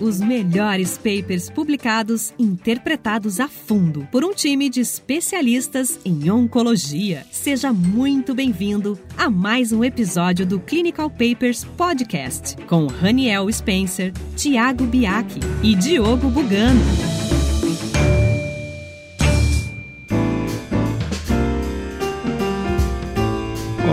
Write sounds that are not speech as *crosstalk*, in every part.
Os melhores papers publicados, interpretados a fundo por um time de especialistas em oncologia. Seja muito bem-vindo a mais um episódio do Clinical Papers Podcast com Raniel Spencer, Tiago Biaki e Diogo Bugano.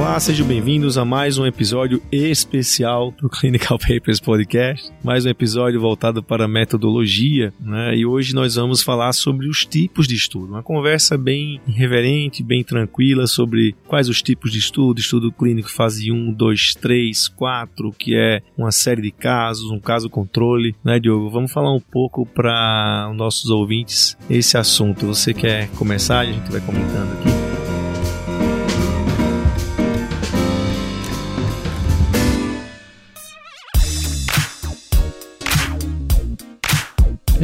Olá, sejam bem-vindos a mais um episódio especial do Clinical Papers Podcast. Mais um episódio voltado para metodologia, né? E hoje nós vamos falar sobre os tipos de estudo. Uma conversa bem irreverente, bem tranquila sobre quais os tipos de estudo, estudo clínico fase 1, 2, 3, 4, que é uma série de casos, um caso controle, né, Diogo? Vamos falar um pouco para os nossos ouvintes esse assunto. Você quer começar? A gente vai comentando aqui.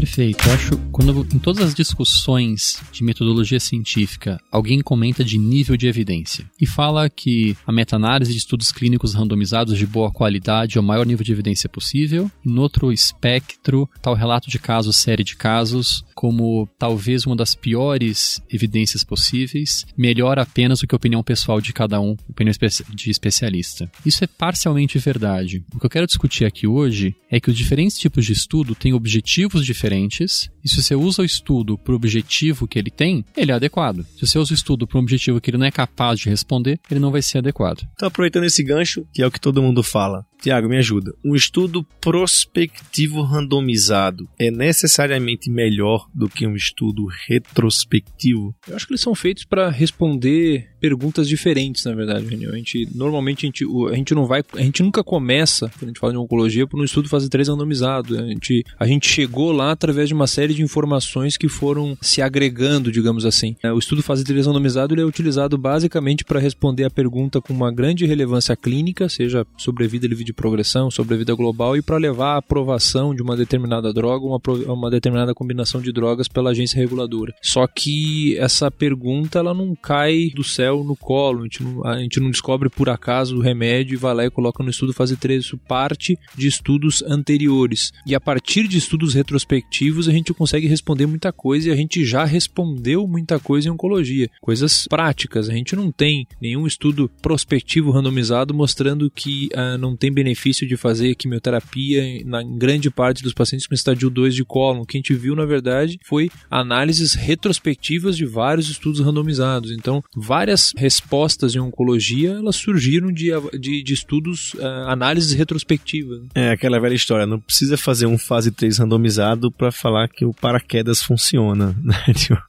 Perfeito. Eu acho quando em todas as discussões de metodologia científica, alguém comenta de nível de evidência e fala que a meta-análise de estudos clínicos randomizados de boa qualidade é o maior nível de evidência possível. E no outro espectro, está o relato de casos, série de casos, como talvez uma das piores evidências possíveis, melhor apenas do que a opinião pessoal de cada um, opinião de especialista. Isso é parcialmente verdade. O que eu quero discutir aqui hoje é que os diferentes tipos de estudo têm objetivos diferentes diferentes, e se você usa o estudo para o objetivo que ele tem, ele é adequado. Se você usa o estudo para um objetivo que ele não é capaz de responder, ele não vai ser adequado. Então, aproveitando esse gancho, que é o que todo mundo fala, Tiago, me ajuda. Um estudo prospectivo randomizado é necessariamente melhor do que um estudo retrospectivo? Eu acho que eles são feitos para responder perguntas diferentes, na verdade. A gente normalmente a gente, a gente não vai, a gente nunca começa, quando a gente fala de oncologia, por um estudo fase 3 randomizado. A gente, a gente chegou lá através de uma série de informações que foram se agregando, digamos assim. O estudo fase 3 randomizado ele é utilizado basicamente para responder a pergunta com uma grande relevância clínica, seja sobrevida livre de progressão, sobrevida global e para levar a aprovação de uma determinada droga, uma, uma determinada combinação de drogas pela agência reguladora. Só que essa pergunta ela não cai do céu no colo, a gente não, a gente não descobre por acaso o remédio e vai lá e coloca no estudo fase 3. Isso parte de estudos anteriores. E a partir de estudos retrospectivos a gente consegue responder muita coisa e a gente já respondeu muita coisa em oncologia. Coisas práticas. A gente não tem nenhum estudo prospectivo randomizado mostrando que uh, não tem benefício de fazer quimioterapia na em grande parte dos pacientes com estadio 2 de cólon. O que a gente viu, na verdade, foi análises retrospectivas de vários estudos randomizados. Então, várias respostas em oncologia elas surgiram de, de, de estudos, uh, análises retrospectivas. É aquela velha história, não precisa fazer um fase 3 randomizado para falar que o paraquedas funciona. *laughs* Né?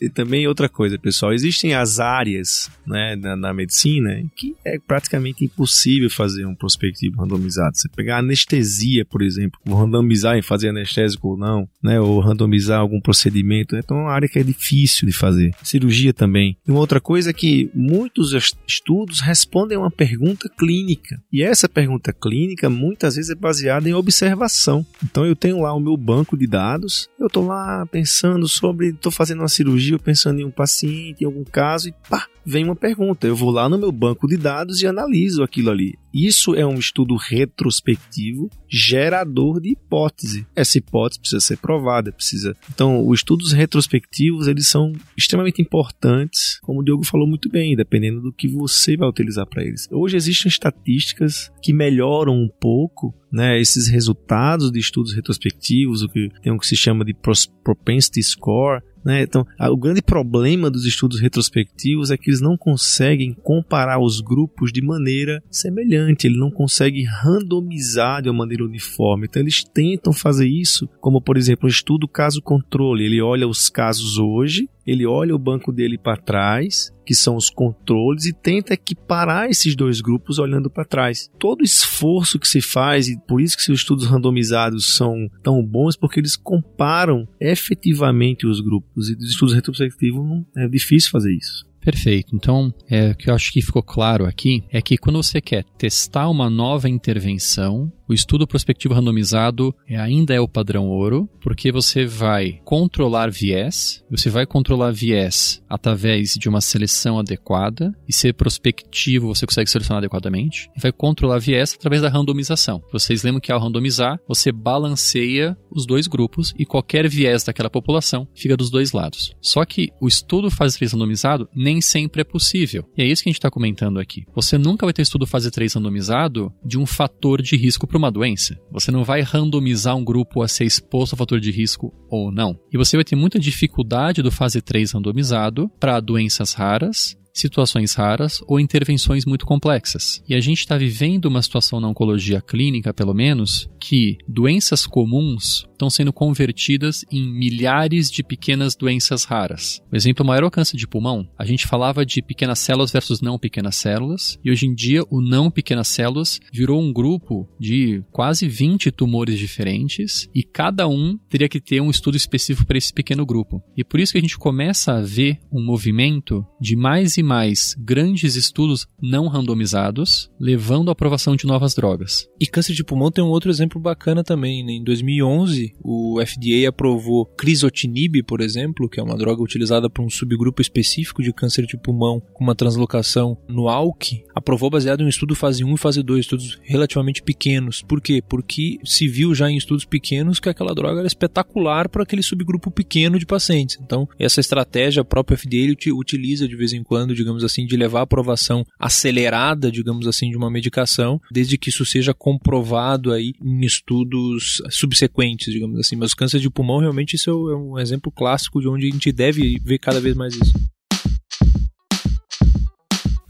e também outra coisa, pessoal, existem as áreas né, na, na medicina que é praticamente impossível fazer um prospectivo randomizado. Você pegar anestesia, por exemplo, randomizar em fazer anestésico ou não, né? Ou randomizar algum procedimento. Então é uma área que é difícil de fazer. Cirurgia também. E uma outra coisa é que muitos estudos respondem a uma pergunta clínica. E essa pergunta clínica muitas vezes é baseada em observação. Então eu tenho lá o meu banco de dados, eu estou lá pensando sobre, estou fazendo uma cirurgia, pensando em um paciente, em algum caso, e pá, vem uma pergunta. Eu vou lá no meu banco de dados e analiso aquilo ali. Isso é um estudo retrospectivo gerador de hipótese. Essa hipótese precisa ser provada, precisa. Então, os estudos retrospectivos, eles são extremamente importantes, como o Diogo falou muito bem, dependendo do que você vai utilizar para eles. Hoje existem estatísticas que melhoram um pouco né, esses resultados de estudos retrospectivos, o que tem o que se chama de propensity score, né? Então, o grande problema dos estudos retrospectivos é que eles não conseguem comparar os grupos de maneira semelhante, ele não consegue randomizar de uma maneira uniforme. Então, eles tentam fazer isso, como por exemplo, um estudo caso-controle. Ele olha os casos hoje ele olha o banco dele para trás, que são os controles, e tenta equiparar esses dois grupos olhando para trás. Todo esforço que se faz, e por isso que os estudos randomizados são tão bons, porque eles comparam efetivamente os grupos, e dos estudos retrospectivos é difícil fazer isso. Perfeito. Então, é, o que eu acho que ficou claro aqui é que quando você quer testar uma nova intervenção, o estudo prospectivo randomizado é, ainda é o padrão ouro, porque você vai controlar viés, você vai controlar viés através de uma seleção adequada, e ser prospectivo você consegue selecionar adequadamente, e vai controlar viés através da randomização. Vocês lembram que ao randomizar, você balanceia os dois grupos e qualquer viés daquela população fica dos dois lados. Só que o estudo fase 3 randomizado nem sempre é possível. E é isso que a gente está comentando aqui. Você nunca vai ter estudo fase 3 randomizado de um fator de risco para uma doença. Você não vai randomizar um grupo a ser exposto ao fator de risco ou não. E você vai ter muita dificuldade do fase 3 randomizado para doenças raras situações raras ou intervenções muito complexas. E a gente está vivendo uma situação na oncologia clínica, pelo menos, que doenças comuns estão sendo convertidas em milhares de pequenas doenças raras. Por exemplo, o maior câncer de pulmão, a gente falava de pequenas células versus não pequenas células, e hoje em dia o não pequenas células virou um grupo de quase 20 tumores diferentes, e cada um teria que ter um estudo específico para esse pequeno grupo. E por isso que a gente começa a ver um movimento de mais mais grandes estudos não randomizados, levando à aprovação de novas drogas. E câncer de pulmão tem um outro exemplo bacana também. Né? Em 2011, o FDA aprovou crisotinib, por exemplo, que é uma droga utilizada para um subgrupo específico de câncer de pulmão com uma translocação no ALK, aprovou baseado em um estudo fase 1 e fase 2, estudos relativamente pequenos. Por quê? Porque se viu já em estudos pequenos que aquela droga era espetacular para aquele subgrupo pequeno de pacientes. Então, essa estratégia a própria FDA utiliza de vez em quando, digamos assim, de levar a aprovação acelerada, digamos assim, de uma medicação, desde que isso seja comprovado aí em estudos subsequentes, digamos assim. Mas o câncer de pulmão, realmente, isso é um exemplo clássico de onde a gente deve ver cada vez mais isso.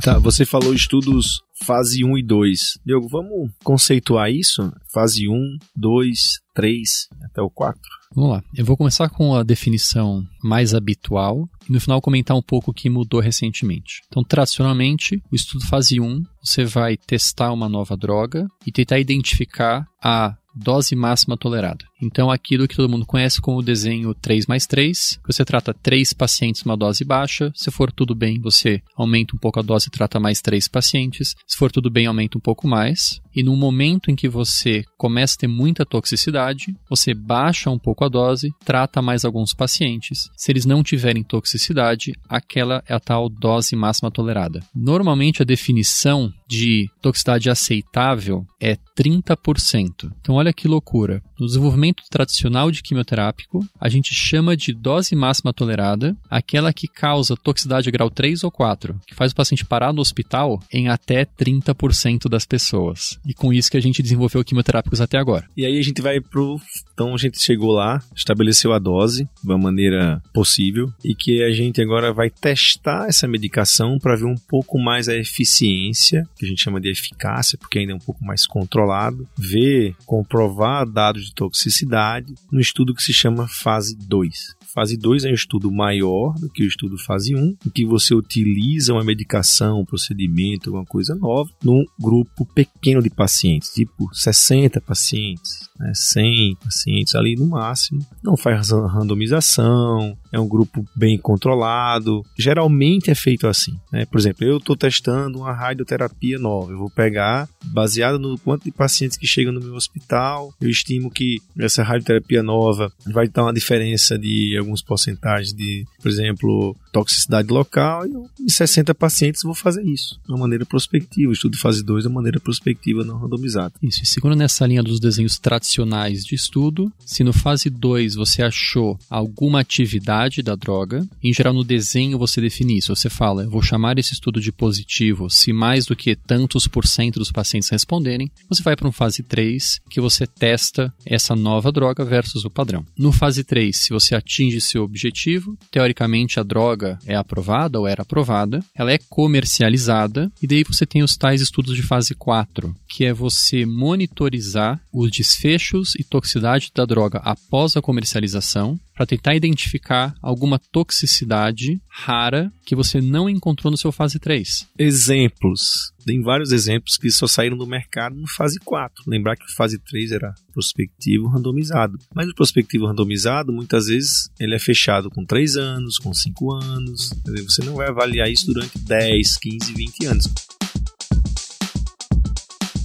Tá, você falou estudos fase 1 e 2. Diogo, vamos conceituar isso? Fase 1, 2, 3, até o 4? Vamos lá. Eu vou começar com a definição mais habitual e no final comentar um pouco o que mudou recentemente. Então, tradicionalmente, o estudo fase 1, você vai testar uma nova droga e tentar identificar a dose máxima tolerada. Então, aquilo que todo mundo conhece como o desenho 3 mais 3, você trata três pacientes uma dose baixa, se for tudo bem, você aumenta um pouco a dose e trata mais três pacientes, se for tudo bem, aumenta um pouco mais, e no momento em que você começa a ter muita toxicidade, você baixa um pouco a dose, trata mais alguns pacientes. Se eles não tiverem toxicidade, aquela é a tal dose máxima tolerada. Normalmente, a definição de toxicidade aceitável é 30%. Então, olha que loucura. No desenvolvimento tradicional de quimioterápico, a gente chama de dose máxima tolerada aquela que causa toxicidade grau 3 ou 4, que faz o paciente parar no hospital em até 30% das pessoas. E com isso que a gente desenvolveu quimioterápicos até agora. E aí a gente vai pro. Então a gente chegou lá, estabeleceu a dose de uma maneira possível e que a gente agora vai testar essa medicação para ver um pouco mais a eficiência, que a gente chama de eficácia, porque ainda é um pouco mais controlado, ver, comprovar dados de toxicidade no estudo que se chama fase 2. Fase 2 é um estudo maior do que o estudo fase 1, um, em que você utiliza uma medicação, um procedimento, alguma coisa nova, num grupo pequeno de pacientes, tipo 60 pacientes, né, 100 pacientes ali no máximo. Não faz randomização, é um grupo bem controlado. Geralmente é feito assim. Né? Por exemplo, eu estou testando uma radioterapia nova. Eu vou pegar, baseado no quanto de pacientes que chegam no meu hospital, eu estimo que essa radioterapia nova vai dar uma diferença de alguns porcentagens de, por exemplo, toxicidade local. E em 60 pacientes vou fazer isso de uma maneira prospectiva. Estudo fase 2 de maneira prospectiva, não randomizada. Isso, e segundo nessa linha dos desenhos tradicionais de estudo, se no fase 2 você achou alguma atividade da droga. Em geral, no desenho você define isso. Você fala, eu vou chamar esse estudo de positivo se mais do que tantos por cento dos pacientes responderem. Você vai para um fase 3, que você testa essa nova droga versus o padrão. No fase 3, se você atinge seu objetivo, teoricamente a droga é aprovada ou era aprovada, ela é comercializada, e daí você tem os tais estudos de fase 4, que é você monitorizar os desfechos e toxicidade da droga após a comercialização para tentar identificar alguma toxicidade rara que você não encontrou no seu fase 3. Exemplos. Tem vários exemplos que só saíram do mercado no fase 4. Lembrar que fase 3 era prospectivo randomizado. Mas o prospectivo randomizado, muitas vezes, ele é fechado com 3 anos, com 5 anos. Você não vai avaliar isso durante 10, 15, 20 anos.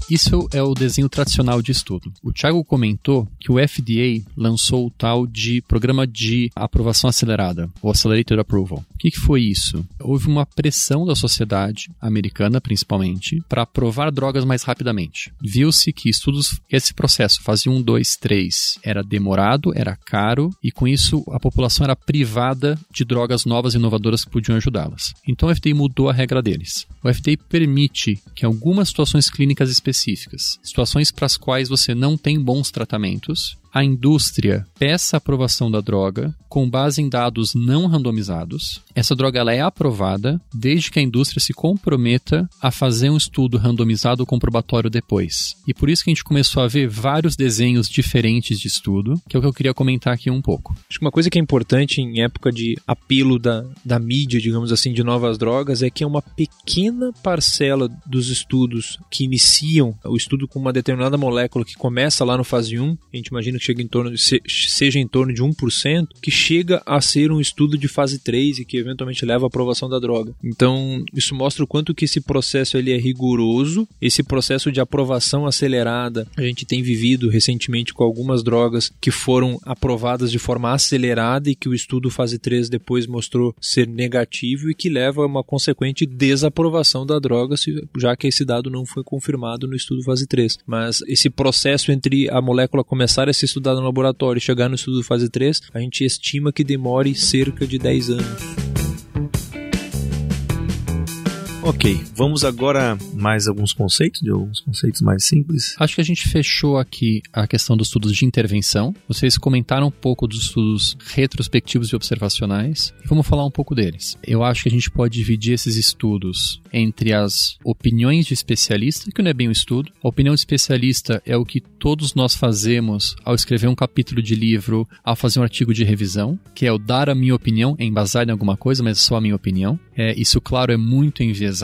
Isso é o desenho tradicional de estudo. O Thiago comentou que o FDA lançou o tal de Programa de Aprovação Acelerada, o Accelerated Approval. O que, foi isso? Houve uma pressão da sociedade americana, principalmente, para aprovar drogas mais rapidamente. Viu-se que estudos, esse processo, fase 1, 2, 3, era demorado, era caro, e com isso a população era privada de drogas novas e inovadoras que podiam ajudá-las. Então o FDA mudou a regra deles. O FDA permite que algumas situações clínicas específicas, situações para as quais você não tem bons tratamentos, a indústria peça a aprovação da droga com base em dados não randomizados. Essa droga ela é aprovada desde que a indústria se comprometa a fazer um estudo randomizado comprobatório depois. E por isso que a gente começou a ver vários desenhos diferentes de estudo, que é o que eu queria comentar aqui um pouco. Acho que uma coisa que é importante em época de apelo da, da mídia, digamos assim, de novas drogas, é que é uma pequena parcela dos estudos que iniciam o estudo com uma determinada molécula que começa lá no fase 1, a gente imagina que chega em torno de, seja em torno de 1%, que chega a ser um estudo de fase 3 e que eventualmente leva à aprovação da droga. Então, isso mostra o quanto que esse processo ele é rigoroso, esse processo de aprovação acelerada, a gente tem vivido recentemente com algumas drogas que foram aprovadas de forma acelerada e que o estudo fase 3 depois mostrou ser negativo e que leva a uma consequente desaprovação da droga, já que esse dado não foi confirmado no estudo fase 3. Mas esse processo entre a molécula começar a ser estudada no laboratório e chegar no estudo fase 3, a gente estima que demore cerca de 10 anos. Ok, vamos agora mais alguns conceitos, de alguns conceitos mais simples. Acho que a gente fechou aqui a questão dos estudos de intervenção. Vocês comentaram um pouco dos estudos retrospectivos e observacionais vamos falar um pouco deles. Eu acho que a gente pode dividir esses estudos entre as opiniões de especialista, que não é bem um estudo. A opinião de especialista é o que todos nós fazemos ao escrever um capítulo de livro, ao fazer um artigo de revisão, que é o dar a minha opinião, embasado em alguma coisa, mas é só a minha opinião. É, isso, claro, é muito enviesado.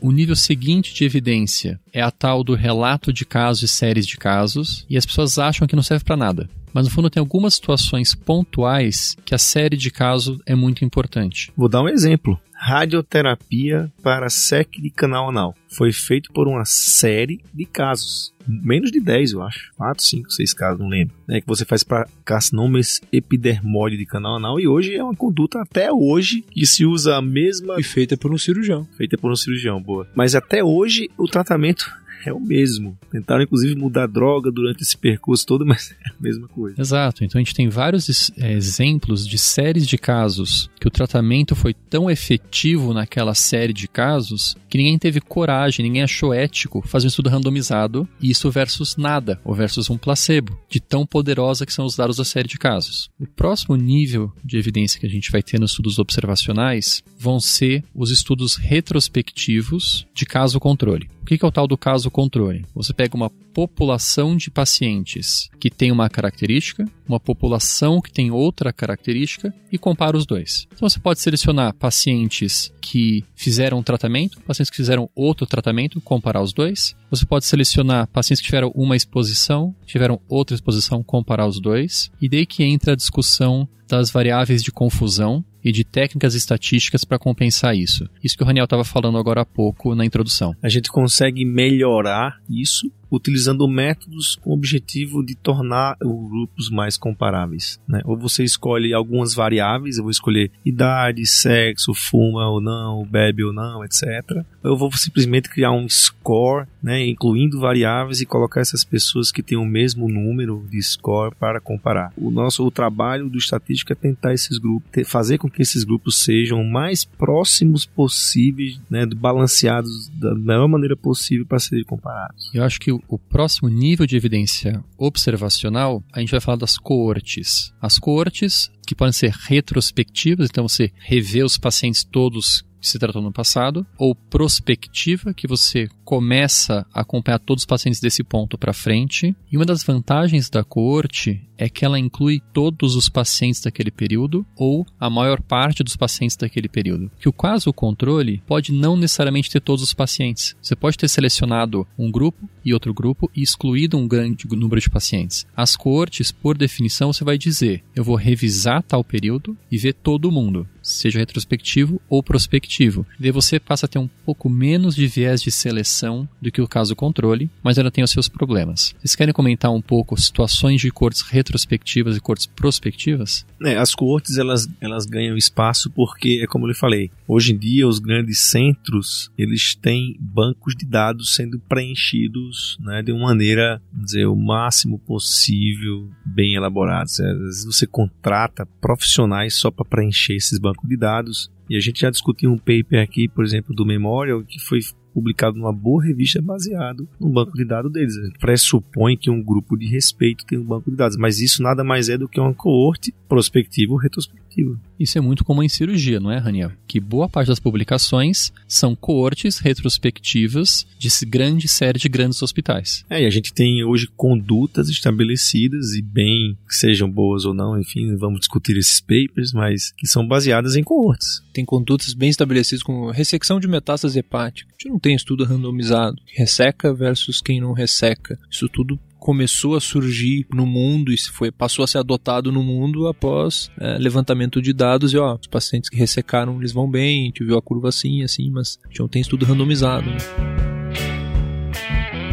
O nível seguinte de evidência é a tal do relato de casos e séries de casos, e as pessoas acham que não serve para nada. Mas no fundo tem algumas situações pontuais que a série de casos é muito importante. Vou dar um exemplo radioterapia para SEC de canal anal. Foi feito por uma série de casos. Menos de 10, eu acho. 4, 5, 6 casos, não lembro. É que você faz para carcinomas epidermoide de canal anal. E hoje é uma conduta, até hoje, que se usa a mesma. E feita por um cirurgião. Feita por um cirurgião, boa. Mas até hoje o tratamento é o mesmo. Tentaram, inclusive, mudar droga durante esse percurso todo, mas *laughs* é a mesma coisa. Exato. Então a gente tem vários é, exemplos de séries de casos que o tratamento foi tão efetivo naquela série de casos que ninguém teve coragem, ninguém achou ético fazer um estudo randomizado, isso versus nada, ou versus um placebo, de tão poderosa que são os dados da série de casos. O próximo nível de evidência que a gente vai ter nos estudos observacionais vão ser os estudos retrospectivos de caso controle. O que é o tal do caso controle? Você pega uma população de pacientes que tem uma característica, uma população que tem outra característica e compara os dois. Então você pode selecionar pacientes que fizeram um tratamento, pacientes que fizeram outro tratamento, comparar os dois. Você pode selecionar pacientes que tiveram uma exposição, tiveram outra exposição, comparar os dois. E daí que entra a discussão das variáveis de confusão e de técnicas estatísticas para compensar isso. Isso que o Raniel estava falando agora há pouco na introdução. A gente consegue melhorar isso utilizando métodos com o objetivo de tornar os grupos mais comparáveis. Né? Ou você escolhe algumas variáveis, eu vou escolher idade, sexo, fuma ou não, bebe ou não, etc. Eu vou simplesmente criar um score, né, incluindo variáveis e colocar essas pessoas que têm o mesmo número de score para comparar. O nosso o trabalho do estatístico é tentar esses grupos, fazer com que esses grupos sejam mais próximos possíveis, né, balanceados da melhor maneira possível para serem comparados. Eu acho que o próximo nível de evidência observacional, a gente vai falar das coortes. As coortes, que podem ser retrospectivas, então você revê os pacientes todos que se tratou no passado, ou prospectiva, que você começa a acompanhar todos os pacientes desse ponto para frente. E uma das vantagens da coorte é que ela inclui todos os pacientes daquele período ou a maior parte dos pacientes daquele período. Que o caso controle pode não necessariamente ter todos os pacientes. Você pode ter selecionado um grupo e outro grupo e excluído um grande número de pacientes. As coortes, por definição, você vai dizer: eu vou revisar tal período e ver todo mundo. Seja retrospectivo ou prospectivo. E você passa a ter um pouco menos de viés de seleção do que o caso controle, mas ela tem os seus problemas. Vocês querem comentar um pouco situações de cortes retrospectivas e cortes prospectivas? É, as coortes elas, elas ganham espaço porque, é como eu lhe falei, hoje em dia os grandes centros eles têm bancos de dados sendo preenchidos né, de uma maneira, dizer, o máximo possível, bem elaborados. Às vezes você contrata profissionais só para preencher esses bancos de dados. E a gente já discutiu um paper aqui, por exemplo, do Memorial, que foi publicado numa boa revista baseado no banco de dados deles. Pressupõe que um grupo de respeito tem um banco de dados, mas isso nada mais é do que uma coorte prospectiva ou retrospectiva. Isso é muito comum em cirurgia, não é, Raniel? Que boa parte das publicações são coortes retrospectivas de grande série de grandes hospitais. É, e a gente tem hoje condutas estabelecidas e bem que sejam boas ou não, enfim, vamos discutir esses papers, mas que são baseadas em coortes. Tem condutas bem estabelecidas como ressecção de metástase hepática. A gente não tem estudo randomizado. Resseca versus quem não resseca. Isso tudo começou a surgir no mundo e foi, passou a ser adotado no mundo após é, levantamento de dados e ó, os pacientes que ressecaram eles vão bem, a gente viu a curva assim, assim, mas a gente não tem estudo randomizado. Né?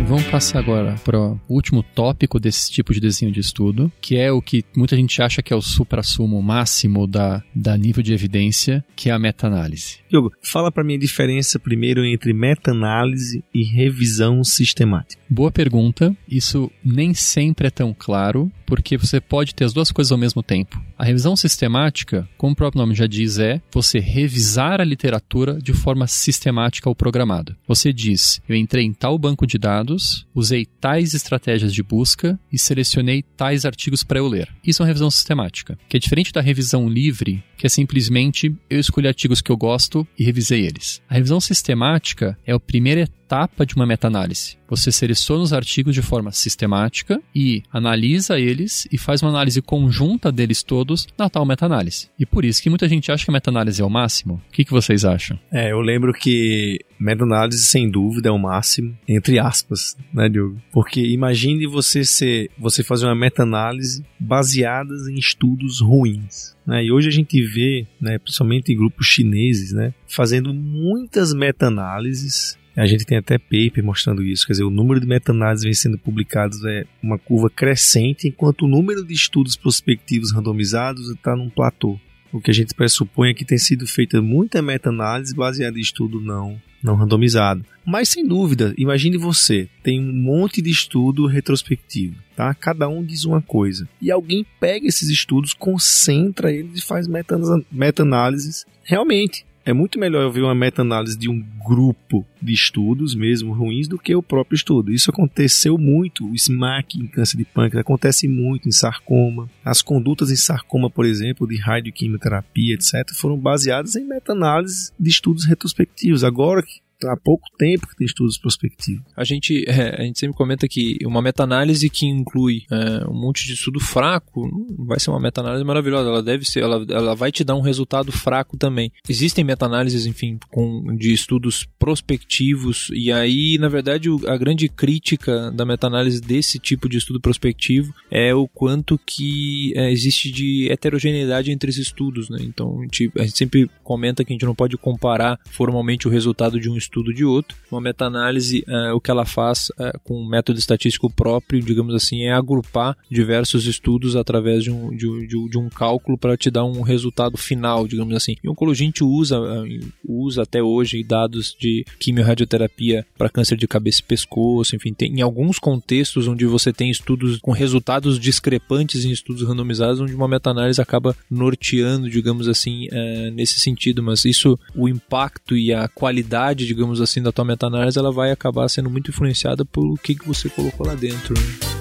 Vamos passar agora para o último tópico desse tipo de desenho de estudo, que é o que muita gente acha que é o supra-sumo máximo da, da nível de evidência, que é a meta-análise. Diogo, fala para mim a diferença primeiro entre meta-análise e revisão sistemática. Boa pergunta. Isso nem sempre é tão claro, porque você pode ter as duas coisas ao mesmo tempo. A revisão sistemática, como o próprio nome já diz, é você revisar a literatura de forma sistemática ou programada. Você diz: eu entrei em tal banco de dados, usei tais estratégias de busca e selecionei tais artigos para eu ler. Isso é uma revisão sistemática, que é diferente da revisão livre, que é simplesmente eu escolhi artigos que eu gosto e revisei eles. A revisão sistemática é a primeira etapa de uma meta-análise. Você seleciona os artigos de forma sistemática e analisa eles e faz uma análise conjunta deles todos na tal meta-análise. E por isso que muita gente acha que a meta-análise é o máximo. O que, que vocês acham? É, eu lembro que meta-análise, sem dúvida, é o máximo, entre aspas, né, Diogo? Porque imagine você ser, você fazer uma meta-análise baseada em estudos ruins. Né? E hoje a gente vê, né, principalmente em grupos chineses, né, fazendo muitas meta-análises a gente tem até paper mostrando isso, quer dizer, o número de meta-análises vem sendo publicados é uma curva crescente, enquanto o número de estudos prospectivos randomizados está num platô. O que a gente pressupõe é que tem sido feita muita meta-análise baseada em estudo não, não randomizado. Mas sem dúvida, imagine você, tem um monte de estudo retrospectivo, tá? Cada um diz uma coisa. E alguém pega esses estudos, concentra eles e faz meta-análises realmente é muito melhor eu ver uma meta-análise de um grupo de estudos, mesmo ruins, do que o próprio estudo. Isso aconteceu muito, o SMAC em câncer de pâncreas acontece muito em sarcoma. As condutas em sarcoma, por exemplo, de radioquimioterapia, etc., foram baseadas em meta-análise de estudos retrospectivos. Agora, há pouco tempo que tem estudos prospectivos. A gente, é, a gente sempre comenta que uma meta-análise que inclui é, um monte de estudo fraco não vai ser uma meta-análise maravilhosa. Ela deve ser, ela, ela vai te dar um resultado fraco também. Existem meta-análises, enfim, com, de estudos prospectivos e aí, na verdade, a grande crítica da meta-análise desse tipo de estudo prospectivo é o quanto que é, existe de heterogeneidade entre os estudos, né? Então, a gente, a gente sempre comenta que a gente não pode comparar formalmente o resultado de um estudo estudo de outro. Uma meta-análise, uh, o que ela faz uh, com um método estatístico próprio, digamos assim, é agrupar diversos estudos através de um, de, de, de um cálculo para te dar um resultado final, digamos assim. Em oncologia a gente usa, uh, usa até hoje dados de quimiorradioterapia para câncer de cabeça e pescoço, enfim, tem em alguns contextos onde você tem estudos com resultados discrepantes em estudos randomizados, onde uma meta-análise acaba norteando, digamos assim, nesse sentido, mas isso, o impacto e a qualidade, digamos digamos assim, da tua meta-análise, ela vai acabar sendo muito influenciada pelo que, que você colocou lá dentro. Né?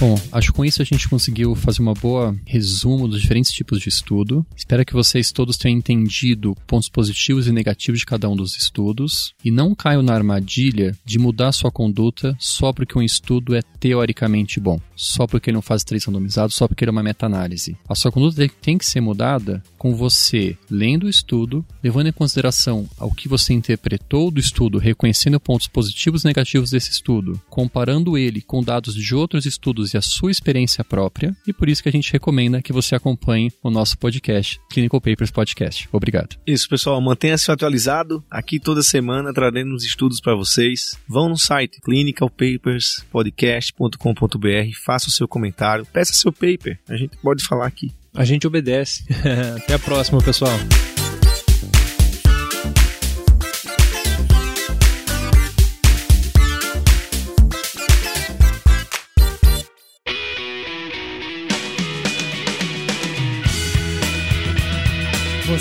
Bom, acho que com isso a gente conseguiu fazer uma boa resumo dos diferentes tipos de estudo. Espero que vocês todos tenham entendido pontos positivos e negativos de cada um dos estudos e não caiam na armadilha de mudar sua conduta só porque um estudo é teoricamente bom, só porque ele não faz três randomizados, só porque ele é uma meta-análise. A sua conduta tem que ser mudada com você lendo o estudo, levando em consideração ao que você interpretou do estudo, reconhecendo pontos positivos e negativos desse estudo, comparando ele com dados de outros estudos use a sua experiência própria e por isso que a gente recomenda que você acompanhe o nosso podcast, Clinical Papers Podcast. Obrigado. Isso, pessoal, mantenha-se atualizado. Aqui toda semana traremos estudos para vocês. Vão no site clinicalpaperspodcast.com.br, faça o seu comentário, peça seu paper. A gente pode falar aqui. A gente obedece. *laughs* Até a próxima, pessoal.